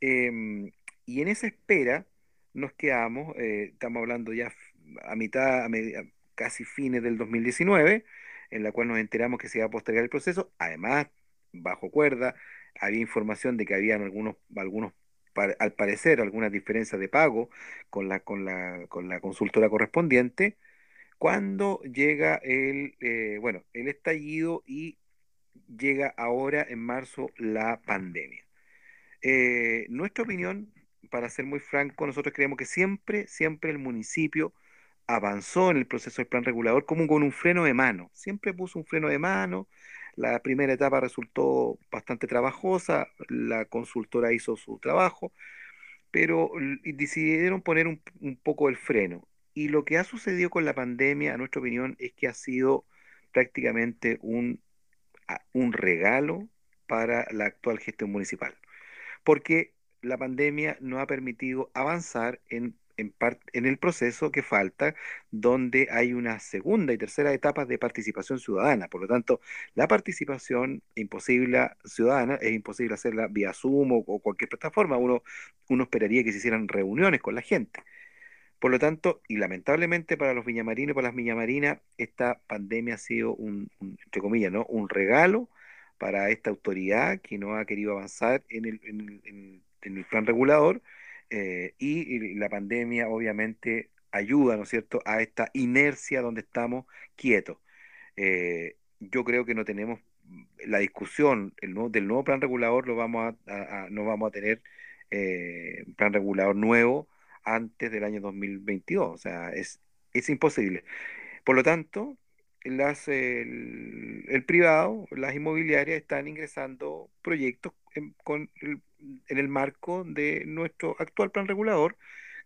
Em, y en esa espera nos quedamos, eh, estamos hablando ya a mitad, a casi fines del 2019, en la cual nos enteramos que se iba a postergar el proceso, además, bajo cuerda, había información de que habían algunos, algunos al parecer algunas diferencias de pago con la, con la, con la consultora correspondiente, cuando llega el, eh, bueno, el estallido y llega ahora en marzo la pandemia. Eh, nuestra opinión, para ser muy franco, nosotros creemos que siempre, siempre el municipio avanzó en el proceso del plan regulador como con un freno de mano. Siempre puso un freno de mano. La primera etapa resultó bastante trabajosa, la consultora hizo su trabajo, pero decidieron poner un, poco el freno. Y lo que ha sucedido con la pandemia, a nuestra opinión, es que ha sido prácticamente un, regalo para la actual gestión municipal, porque la pandemia no ha permitido avanzar en en, el proceso que falta, donde hay una segunda y tercera etapa de participación ciudadana. Por lo tanto, la participación imposible ciudadana es imposible hacerla vía Zoom o, cualquier plataforma. Uno, uno esperaría que se hicieran reuniones con la gente. Por lo tanto, y lamentablemente para los viñamarinos y para las viñamarinas, esta pandemia ha sido un, entre comillas, ¿no? un regalo para esta autoridad que no ha querido avanzar en el, en el plan regulador eh, y, la pandemia obviamente ayuda, ¿no es cierto?, a esta inercia donde estamos quietos. Eh, yo creo que no tenemos la discusión el del nuevo plan regulador, lo vamos a, no vamos a tener eh, plan regulador nuevo antes del año 2022, o sea, es, es imposible. Por lo tanto, las, el, privado, las inmobiliarias están ingresando proyectos con el en el marco de nuestro actual plan regulador,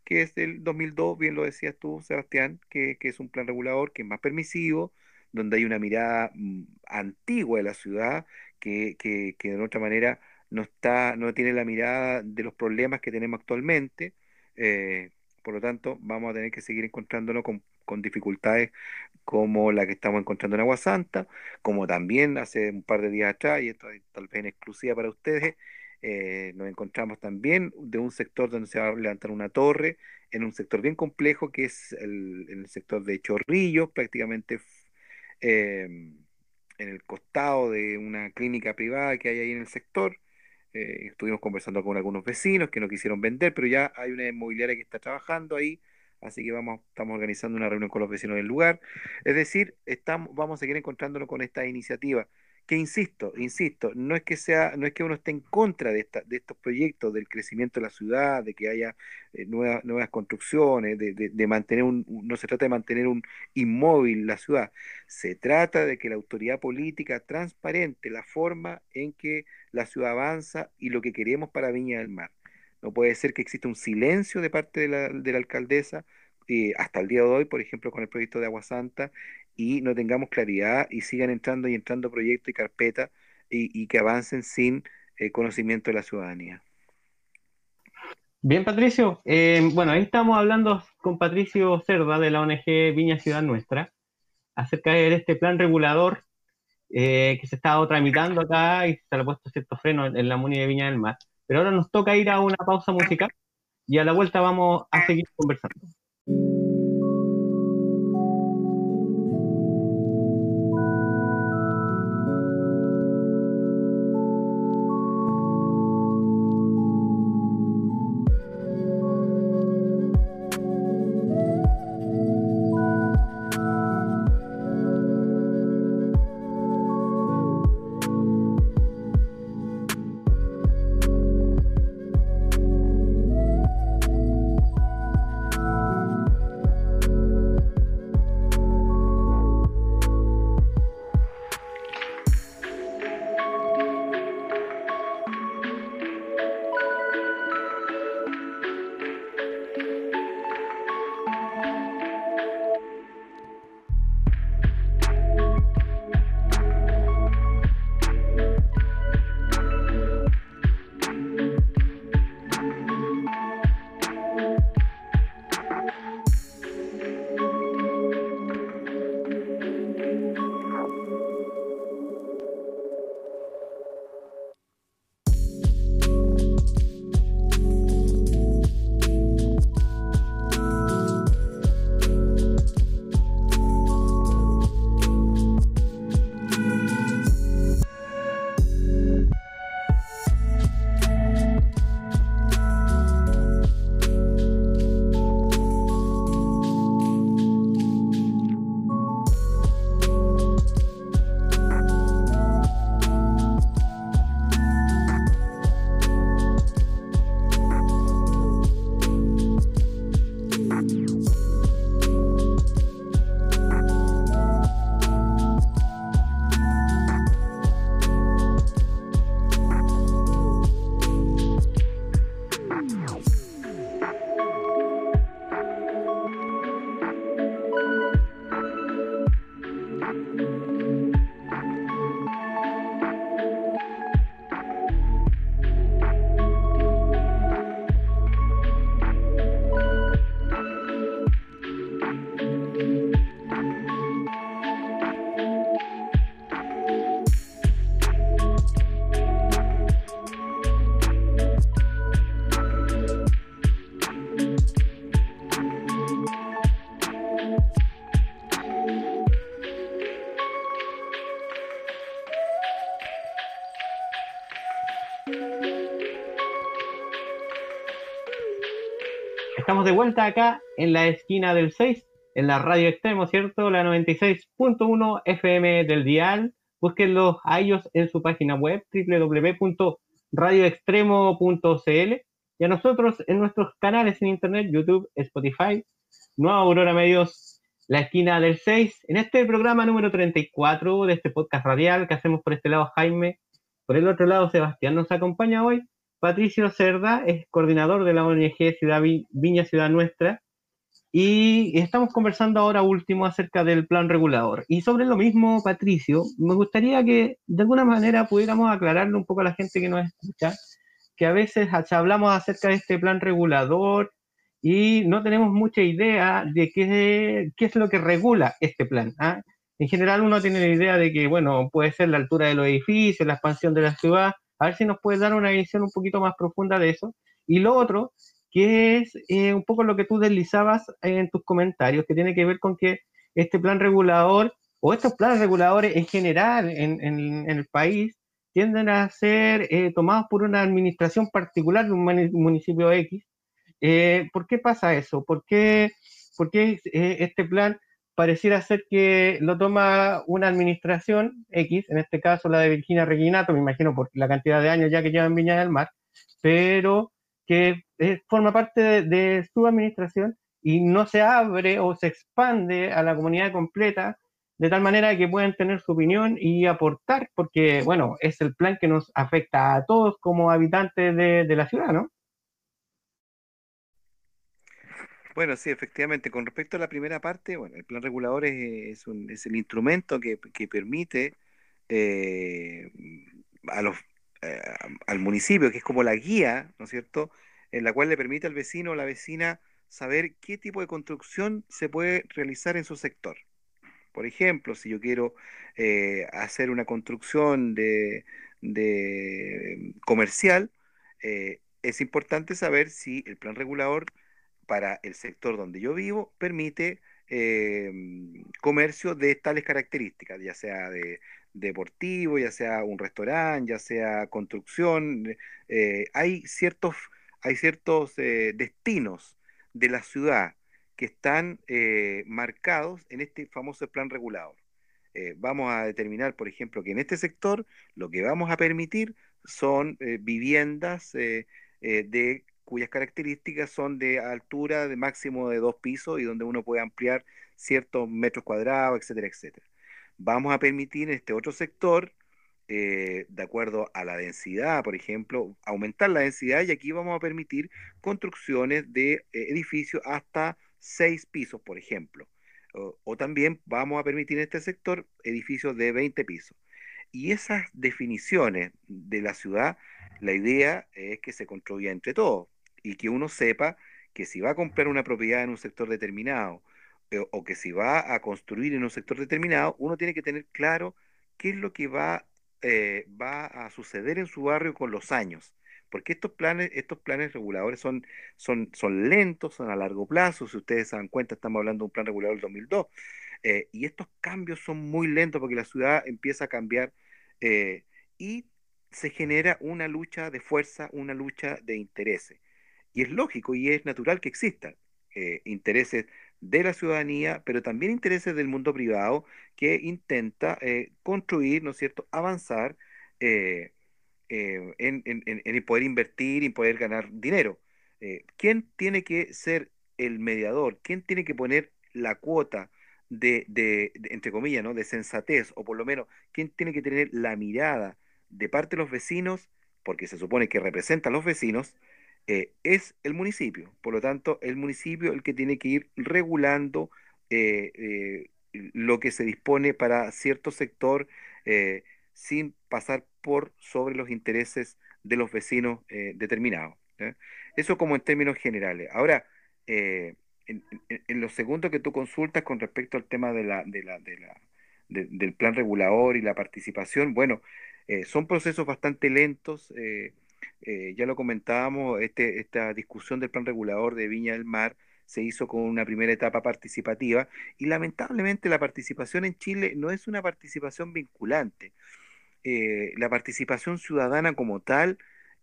que es del 2002, bien lo decías tú, Sebastián, que, es un plan regulador que es más permisivo, donde hay una mirada mm, antigua de la ciudad, que, que, que, de otra manera no, está, no tiene la mirada de los problemas que tenemos actualmente. Eh, por lo tanto, vamos a tener que seguir encontrándonos con, dificultades como la que estamos encontrando en Agua Santa, como también hace un par de días atrás, y esto es tal vez en exclusiva para ustedes, eh, nos encontramos también de un sector donde se va a levantar una torre, en un sector bien complejo que es el, sector de Chorrillos, prácticamente eh, en el costado de una clínica privada que hay ahí en el sector. Eh, estuvimos conversando con algunos vecinos que no quisieron vender, pero ya hay una inmobiliaria que está trabajando ahí, así que vamos, estamos organizando una reunión con los vecinos del lugar. Es decir, estamos, vamos a seguir encontrándonos con esta iniciativa que insisto, insisto, no es que sea, no es que uno esté en contra de, esta, de estos proyectos del crecimiento de la ciudad, de que haya eh, nuevas, construcciones, de, de, mantener un, no se trata de mantener un inmóvil la ciudad, se trata de que la autoridad política transparente la forma en que la ciudad avanza y lo que queremos para Viña del Mar. No puede ser que exista un silencio de parte de la, de la alcaldesa eh, hasta el día de hoy, por ejemplo, con el proyecto de Agua Santa, y no tengamos claridad y sigan entrando y entrando proyectos y carpetas y, que avancen sin eh, conocimiento de la ciudadanía. Bien, Patricio. Eh, bueno, ahí estamos hablando con Patricio Cerda de la ONG Viña Ciudad Nuestra acerca de este plan regulador que se está tramitando acá y se le ha puesto cierto freno en, la Muni de Viña del Mar. Pero ahora nos toca ir a una pausa musical y a la vuelta vamos a seguir conversando. De vuelta acá en la esquina del 6, en la radio extremo, ¿cierto? La 96.1 FM del dial. Búsquenlos a ellos en su página web www.radioextremo.cl y a nosotros en nuestros canales en internet, YouTube, Spotify, Nueva Aurora Medios, la esquina del 6, en este programa número 34 de este podcast radial que hacemos por este lado Jaime, por el otro lado Sebastián nos acompaña hoy Patricio Cerda es coordinador de la ONG Ciudad Viña Ciudad Nuestra y estamos conversando ahora último acerca del plan regulador. Y sobre lo mismo, Patricio, me gustaría que de alguna manera pudiéramos aclararle un poco a la gente que nos escucha, que a veces hablamos acerca de este plan regulador y no tenemos mucha idea de qué, qué es lo que regula este plan. ¿ah? En general uno tiene la idea de que, bueno, puede ser la altura de los edificios, la expansión de la ciudad, a ver si nos puedes dar una visión un poquito más profunda de eso. Y lo otro, que es eh, un poco lo que tú deslizabas en tus comentarios, que tiene que ver con que este plan regulador o estos planes reguladores en general en, el país tienden a ser eh, tomados por una administración particular de un municipio X. Eh, ¿Por qué pasa eso? ¿Por qué, por qué este plan pareciera ser que lo toma una administración X, en este caso la de Virginia Reginato, me imagino por la cantidad de años ya que lleva en Viña del Mar, pero que forma parte de, su administración y no se abre o se expande a la comunidad completa de tal manera que puedan tener su opinión y aportar, porque, bueno, es el plan que nos afecta a todos como habitantes de la ciudad, ¿no? Bueno, sí, efectivamente. Con respecto a la primera parte, bueno, el plan regulador es, es el instrumento que, permite eh, a los, eh, al municipio, que es como la guía, ¿no es cierto?, en la cual le permite al vecino o la vecina saber qué tipo de construcción se puede realizar en su sector. Por ejemplo, si yo quiero eh, hacer una construcción de, de comercial, es importante saber si el plan regulador para el sector donde yo vivo permite em, comercio de tales características, ya sea de, deportivo, ya sea un restaurante, ya sea construcción. Eh, hay ciertos, hay ciertos eh, destinos de la ciudad que están eh, marcados en este famoso plan regulador. vamos a determinar, por ejemplo, que en este sector lo que vamos a permitir son viviendas de cuyas características son de altura de máximo de dos pisos y donde uno puede ampliar ciertos metros cuadrados, etcétera, etcétera. Vamos a permitir en este otro sector, eh, de acuerdo a la densidad, por ejemplo, aumentar la densidad y aquí vamos a permitir construcciones de eh, edificios hasta seis pisos, por ejemplo. O, o, también vamos a permitir en este sector edificios de 20 pisos. Y esas definiciones de la ciudad, la idea es que se construya entre todos y que uno sepa que si va a comprar una propiedad en un sector determinado eh, o que si va a construir en un sector determinado, uno tiene que tener claro qué es lo que va, eh, va a suceder en su barrio con los años. Porque estos planes, estos planes reguladores son, son, son lentos, son a largo plazo. Si ustedes se dan cuenta, estamos hablando de un plan regulador del 2002. Eh, y estos cambios son muy lentos porque la ciudad empieza a cambiar y se genera una lucha de fuerza, una lucha de intereses. Y es lógico y es natural que existan eh, intereses de la ciudadanía, pero también intereses del mundo privado que intenta eh, construir, ¿no es cierto?, avanzar eh, en, poder invertir y poder ganar dinero. ¿Quién tiene que ser el mediador? ¿Quién tiene que poner la cuota de, entre comillas, ¿no? de sensatez? O por lo menos, ¿quién tiene que tener la mirada de parte de los vecinos? Porque se supone que representa a los vecinos eh, es el municipio. Por lo tanto, el municipio el que tiene que ir regulando eh, eh, lo que se dispone para cierto sector sin pasar por sobre los intereses de los vecinos determinados. Eso como en términos generales. Ahora, en, en, lo segundo que tú consultas con respecto al tema del plan regulador y la participación, bueno, son procesos bastante lentos. Ya lo comentábamos, este, esta discusión del plan regulador de Viña del Mar se hizo con una primera etapa participativa y lamentablemente la participación en Chile no es una participación vinculante. Eh, la participación ciudadana como tal,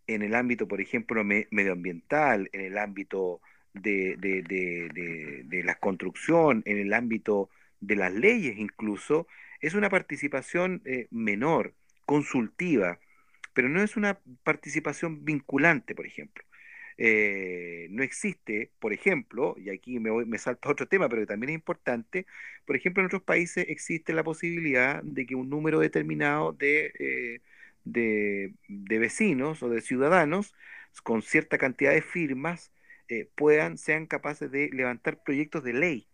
en el ámbito, por ejemplo, medioambiental, en el ámbito de, de, la construcción, en el ámbito de las leyes incluso, es una participación eh, menor, consultiva, pero no es una participación vinculante, por ejemplo. Eh, no existe, por ejemplo, y aquí me, voy, me salto a otro tema, pero que también es importante, por ejemplo, en otros países existe la posibilidad de que un número determinado de, eh, de, vecinos o de ciudadanos con cierta cantidad de firmas eh, puedan, sean capaces de levantar proyectos de ley.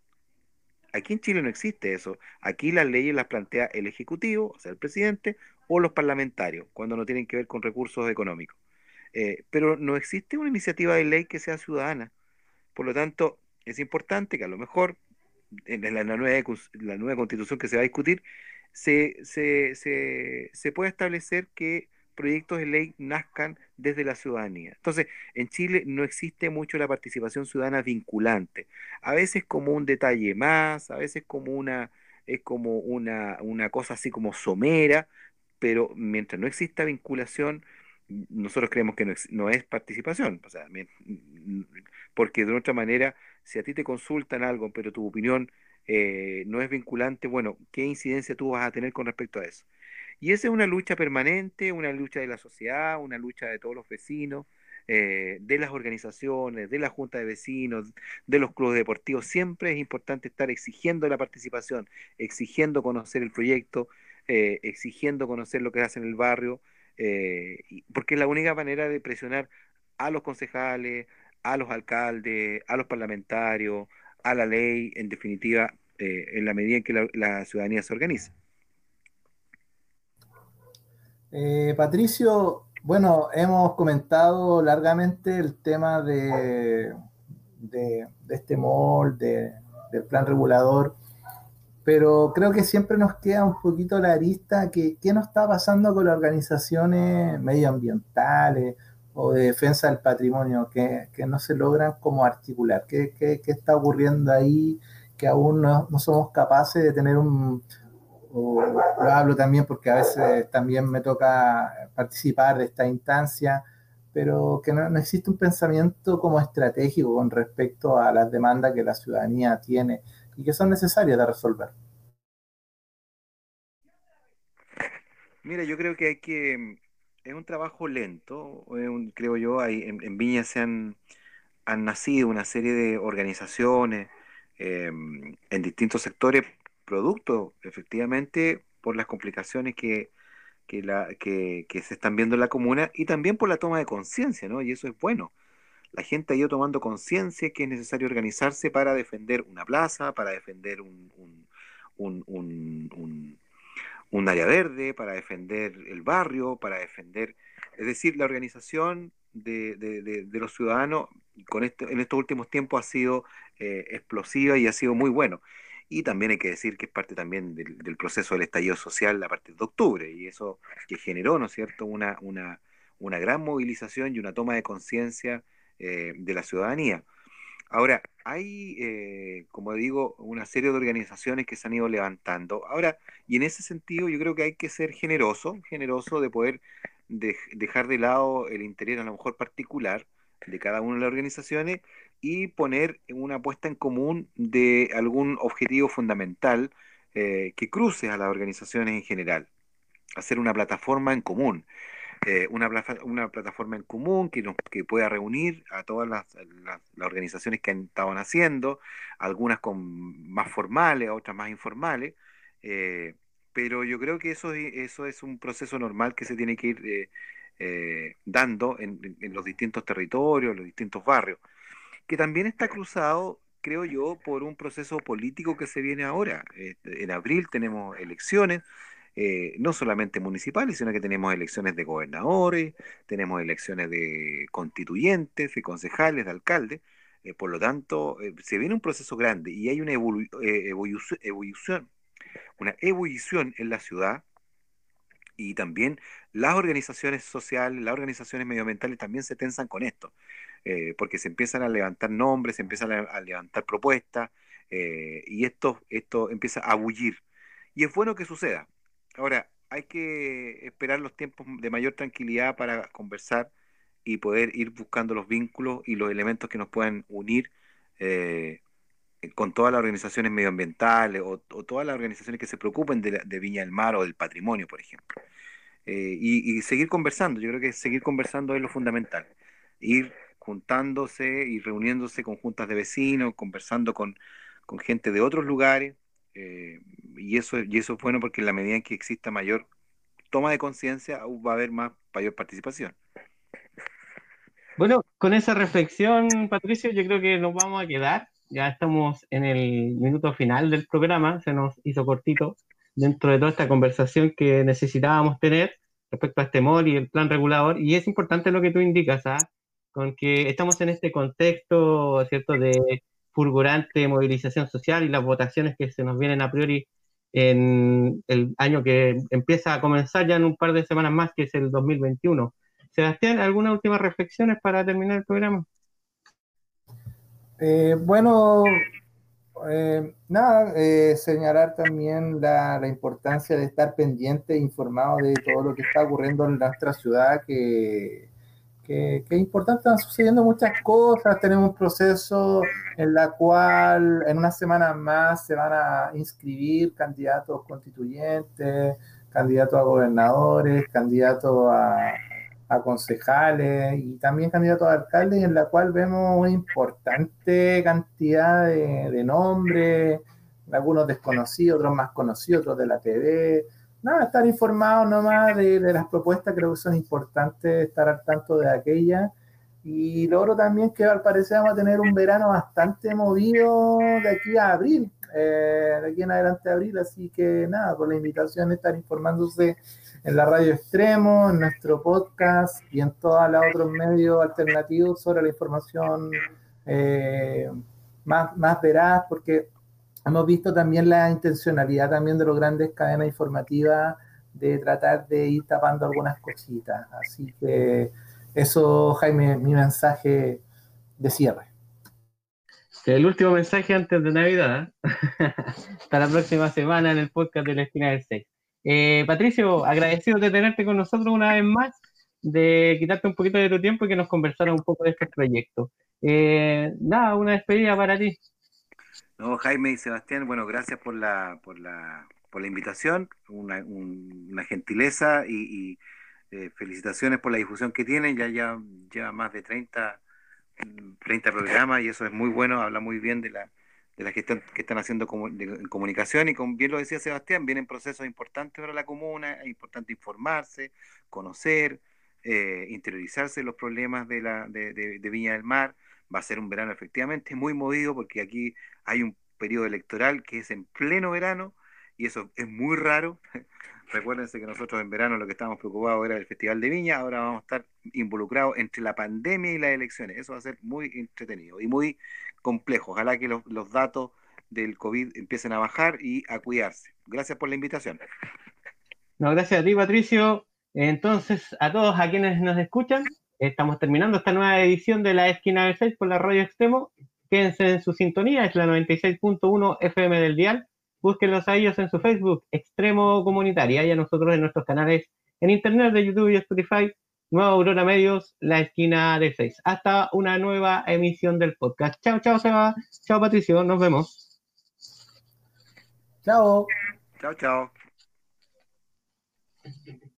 Aquí en Chile no existe eso. Aquí las leyes las plantea el Ejecutivo, o sea, el presidente, o los parlamentarios, cuando no tienen que ver con recursos económicos. Eh, pero no existe una iniciativa de ley que sea ciudadana. Por lo tanto, es importante que a lo mejor en la, nueva, la nueva constitución que se va a discutir se, se, se, se pueda establecer que proyectos de ley nazcan desde la ciudadanía. Entonces, en Chile no existe mucho la participación ciudadana vinculante. A veces como un detalle más, a veces como una, es como una, una cosa así como somera, pero mientras no exista vinculación, nosotros creemos que no es, participación, o sea, porque de otra manera, si a ti te consultan algo, pero tu opinión eh, no es vinculante, bueno, ¿qué incidencia tú vas a tener con respecto a eso? Y esa es una lucha permanente, una lucha de la sociedad, una lucha de todos los vecinos, eh, de las organizaciones, de la junta de vecinos, de los clubes deportivos. Siempre es importante estar exigiendo la participación, exigiendo conocer el proyecto, eh, exigiendo conocer lo que hace en el barrio, eh, porque es la única manera de presionar a los concejales, a los alcaldes, a los parlamentarios, a la ley, en definitiva, eh, en la medida en que la, ciudadanía se organiza. Patricio, bueno, hemos comentado largamente el tema de, de, este molde, del plan regulador pero creo que siempre nos queda un poquito la arista que qué nos está pasando con las organizaciones medioambientales o de defensa del patrimonio, que, no se logran como articular. ¿Qué, qué, qué está ocurriendo ahí que aún no, no, somos capaces de tener un... lo hablo también porque a veces también me toca participar de esta instancia, pero que no, no existe un pensamiento como estratégico con respecto a las demandas que la ciudadanía tiene y que son necesarias de resolver. Mira, yo creo que hay que, es un trabajo lento, creo yo, hay, en, Viña se han, han, nacido una serie de organizaciones em, en distintos sectores, producto efectivamente por las complicaciones que, que, la, que, que, se están viendo en la comuna y también por la toma de conciencia, ¿no? Y eso es bueno la gente ha ido tomando conciencia que es necesario organizarse para defender una plaza, para defender un, un, área verde, para defender el barrio, para defender, es decir, la organización de, los ciudadanos con este, en estos últimos tiempos ha sido eh, explosiva y ha sido muy bueno. Y también hay que decir que es parte también del, proceso del estallido social a partir de octubre, y eso que generó, ¿no es cierto?, una, una, una gran movilización y una toma de conciencia eh, de la ciudadanía. Ahora, hay, eh, como digo, una serie de organizaciones que se han ido levantando. Ahora, y en ese sentido yo creo que hay que ser generoso, generoso de poder dejar de lado el interés a lo mejor particular de cada una de las organizaciones y poner una puesta en común de algún objetivo fundamental eh, que cruce a las organizaciones en general, hacer una plataforma en común. Eh, una, una plataforma en común que, nos, que pueda reunir a todas las, las, organizaciones que han estado haciendo, algunas con más formales, otras más informales, eh, pero yo creo que eso, eso es un proceso normal que se tiene que ir eh, dando en, en, los distintos territorios, en los distintos barrios, que también está cruzado creo yo, por un proceso político que se viene ahora. en abril tenemos elecciones, eh, no solamente municipales, sino que tenemos elecciones de gobernadores, tenemos elecciones de constituyentes, de concejales, de alcaldes. Eh, por lo tanto, eh, se viene un proceso grande y hay una evolución, una ebullición en la ciudad y también las organizaciones sociales, las organizaciones medioambientales también se tensan con esto, porque se empiezan a levantar nombres, se empiezan a, levantar propuestas y esto, esto empieza a bullir. Y es bueno que suceda, Ahora, hay que esperar los tiempos de mayor tranquilidad para conversar y poder ir buscando los vínculos y los elementos que nos puedan unir eh, con todas las organizaciones medioambientales o, todas las organizaciones que se preocupen de, de, Viña del Mar o del patrimonio, por ejemplo. Eh, y, seguir conversando, yo creo que seguir conversando es lo fundamental. Ir juntándose y reuniéndose con juntas de vecinos, conversando con, con gente de otros lugares, eh, y, eso, y eso es bueno porque en la medida en que exista mayor toma de conciencia va a haber más mayor participación. Bueno, con esa reflexión, Patricio, yo creo que nos vamos a quedar. Ya estamos en el minuto final del programa, se nos hizo cortito dentro de toda esta conversación que necesitábamos tener respecto a este MOL y el plan regulador. Y es importante lo que tú indicas, ¿ah? con que estamos en este contexto, ¿cierto?, de fulgurante movilización social y las votaciones que se nos vienen a priori en el año que empieza a comenzar ya en un par de semanas más, que es el 2021. Sebastián, ¿algunas últimas reflexiones para terminar el programa? Eh, bueno, eh, nada, eh, señalar también la, la, importancia de estar pendiente e informado de todo lo que está ocurriendo en nuestra ciudad, que que, es importante, están sucediendo muchas cosas, tenemos un proceso en la cual en una semana más se van a inscribir candidatos constituyentes, candidatos a gobernadores, candidatos a, concejales y también candidatos a alcaldes, en la cual vemos una importante cantidad de, de nombres, algunos desconocidos, otros más conocidos, otros de la TV, nada, estar informado nomás de, de, las propuestas, creo que son importantes estar al tanto de aquellas. Y logro también que al parecer vamos a tener un verano bastante movido de aquí a abril, eh, de aquí en adelante a abril, así que nada, por la invitación estar informándose en la radio extremo, en nuestro podcast y en todos los otros medios alternativos sobre la información eh, más, más veraz, porque hemos visto también la intencionalidad también de los grandes cadenas informativas de tratar de ir tapando algunas cositas. Así que eso, Jaime, mi mensaje de cierre. El último mensaje antes de Navidad. ¿eh? Hasta la próxima semana en el podcast de la esquina del 6. Eh, Patricio, agradecido de tenerte con nosotros una vez más, de quitarte un poquito de tu tiempo y que nos conversara un poco de este proyecto. Eh, nada, una despedida para ti. No, Jaime y Sebastián, bueno, gracias por la, por la, por la invitación, una, una gentileza y, eh, felicitaciones por la difusión que tienen, ya ya lleva más de 30, 30 programas y eso es muy bueno, habla muy bien de la, de la que están haciendo en comunicación y como bien lo decía Sebastián, vienen procesos importantes para la comuna, es importante informarse, conocer, eh, interiorizarse los problemas de, la, de, de Viña del Mar, va a ser un verano efectivamente muy movido porque aquí hay un periodo electoral que es en pleno verano y eso es muy raro. Recuérdense que nosotros en verano lo que estábamos preocupados era el Festival de Viña, ahora vamos a estar involucrados entre la pandemia y las elecciones. Eso va a ser muy entretenido y muy complejo. Ojalá que los, datos del COVID empiecen a bajar y a cuidarse. Gracias por la invitación. No, gracias a ti, Patricio. Entonces, a todos a quienes nos escuchan, Estamos terminando esta nueva edición de la esquina del 6 por la radio extremo. Quédense en su sintonía, es la 96.1 FM del Dial. Búsquenlos a ellos en su Facebook, Extremo Comunitaria, y a nosotros en nuestros canales en Internet de YouTube y Spotify, Nueva Aurora Medios, la esquina del 6. Hasta una nueva emisión del podcast. Chao, chao, Seba. Chao, Patricio. Nos vemos. Chao. Chao, chao.